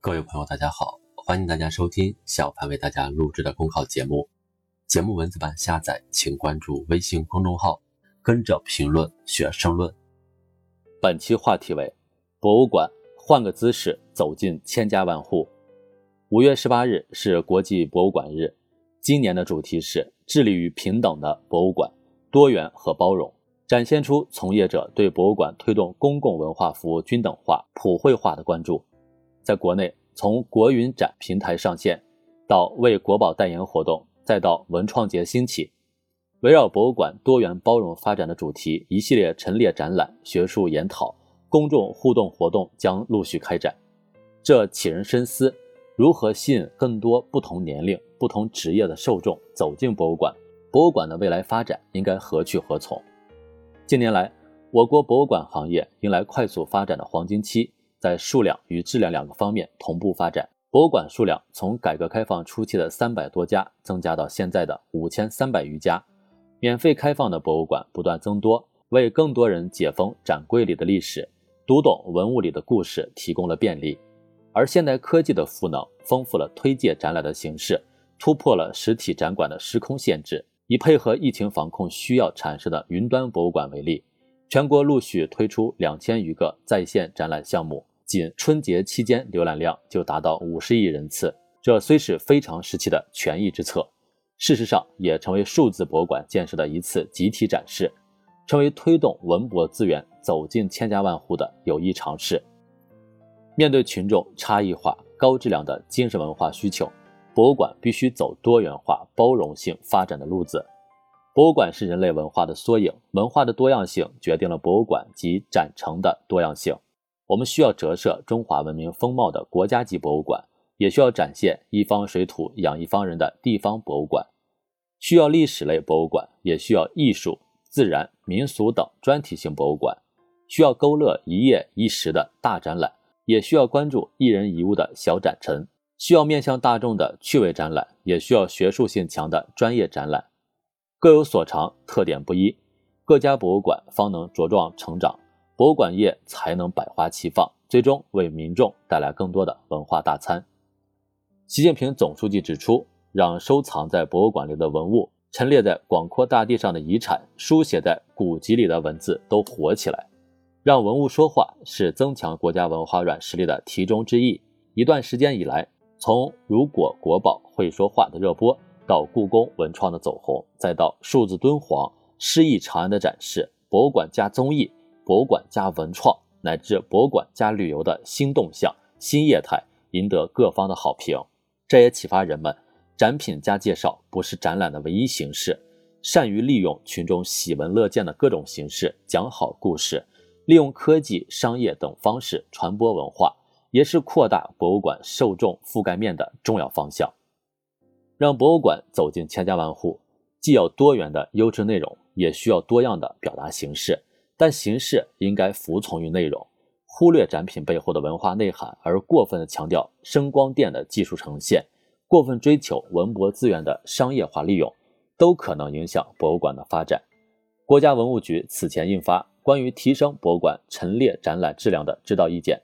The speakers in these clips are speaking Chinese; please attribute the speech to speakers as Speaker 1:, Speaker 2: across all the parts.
Speaker 1: 各位朋友，大家好，欢迎大家收听小潘为大家录制的公考节目。节目文字版下载，请关注微信公众号，跟着评论学申论。
Speaker 2: 本期话题为：博物馆换个姿势走进千家万户。五月十八日是国际博物馆日，今年的主题是致力于平等的博物馆，多元和包容，展现出从业者对博物馆推动公共文化服务均等化、普惠化的关注。在国内，从国云展平台上线，到为国宝代言活动，再到文创节兴起，围绕博物馆多元包容发展的主题，一系列陈列展览、学术研讨、公众互动活动将陆续开展。这启人深思：如何吸引更多不同年龄、不同职业的受众走进博物馆？博物馆的未来发展应该何去何从？近年来，我国博物馆行业迎来快速发展的黄金期。在数量与质量两个方面同步发展，博物馆数量从改革开放初期的三百多家增加到现在的五千三百余家，免费开放的博物馆不断增多，为更多人解封展柜里的历史，读懂文物里的故事提供了便利。而现代科技的赋能，丰富了推介展览的形式，突破了实体展馆的时空限制。以配合疫情防控需要产生的云端博物馆为例，全国陆续推出两千余个在线展览项目。仅春节期间浏览量就达到五十亿人次，这虽是非常时期的权宜之策，事实上也成为数字博物馆建设的一次集体展示，成为推动文博资源走进千家万户的有益尝试。面对群众差异化、高质量的精神文化需求，博物馆必须走多元化、包容性发展的路子。博物馆是人类文化的缩影，文化的多样性决定了博物馆及展陈的多样性。我们需要折射中华文明风貌的国家级博物馆，也需要展现一方水土养一方人的地方博物馆；需要历史类博物馆，也需要艺术、自然、民俗等专题性博物馆；需要勾勒一页一时的大展览，也需要关注一人一物的小展陈；需要面向大众的趣味展览，也需要学术性强的专业展览。各有所长，特点不一，各家博物馆方能茁壮成长。博物馆业才能百花齐放，最终为民众带来更多的文化大餐。习近平总书记指出，让收藏在博物馆里的文物、陈列在广阔大地上的遗产、书写在古籍里的文字都活起来，让文物说话，是增强国家文化软实力的题中之意。一段时间以来，从“如果国宝会说话”的热播，到故宫文创的走红，再到数字敦煌、诗意长安的展示，博物馆加综艺。博物馆加文创乃至博物馆加旅游的新动向、新业态，赢得各方的好评。这也启发人们，展品加介绍不是展览的唯一形式，善于利用群众喜闻乐见的各种形式讲好故事，利用科技、商业等方式传播文化，也是扩大博物馆受众覆盖面的重要方向。让博物馆走进千家万户，既要多元的优质内容，也需要多样的表达形式。但形式应该服从于内容，忽略展品背后的文化内涵，而过分的强调声光电的技术呈现，过分追求文博资源的商业化利用，都可能影响博物馆的发展。国家文物局此前印发《关于提升博物馆陈列展览质量的指导意见》，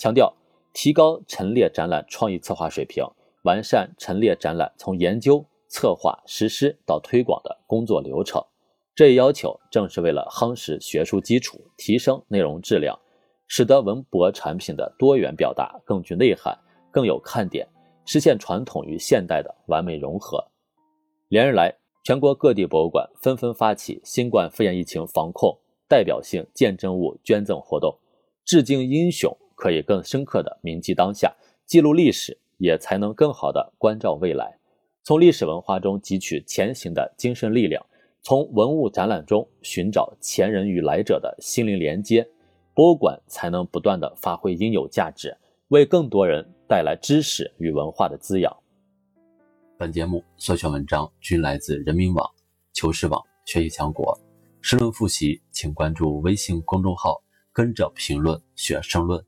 Speaker 2: 强调提高陈列展览创意策划水平，完善陈列展览从研究、策划、实施到推广的工作流程。这一要求正是为了夯实学术基础，提升内容质量，使得文博产品的多元表达更具内涵、更有看点，实现传统与现代的完美融合。连日来，全国各地博物馆纷纷发起新冠肺炎疫情防控代表性见证物捐赠活动，致敬英雄，可以更深刻地铭记当下，记录历史，也才能更好地关照未来，从历史文化中汲取前行的精神力量。从文物展览中寻找前人与来者的心灵连接，博物馆才能不断的发挥应有价值，为更多人带来知识与文化的滋养。
Speaker 1: 本节目所选文章均来自人民网、求是网、学习强国。申论复习，请关注微信公众号，跟着评论学申论。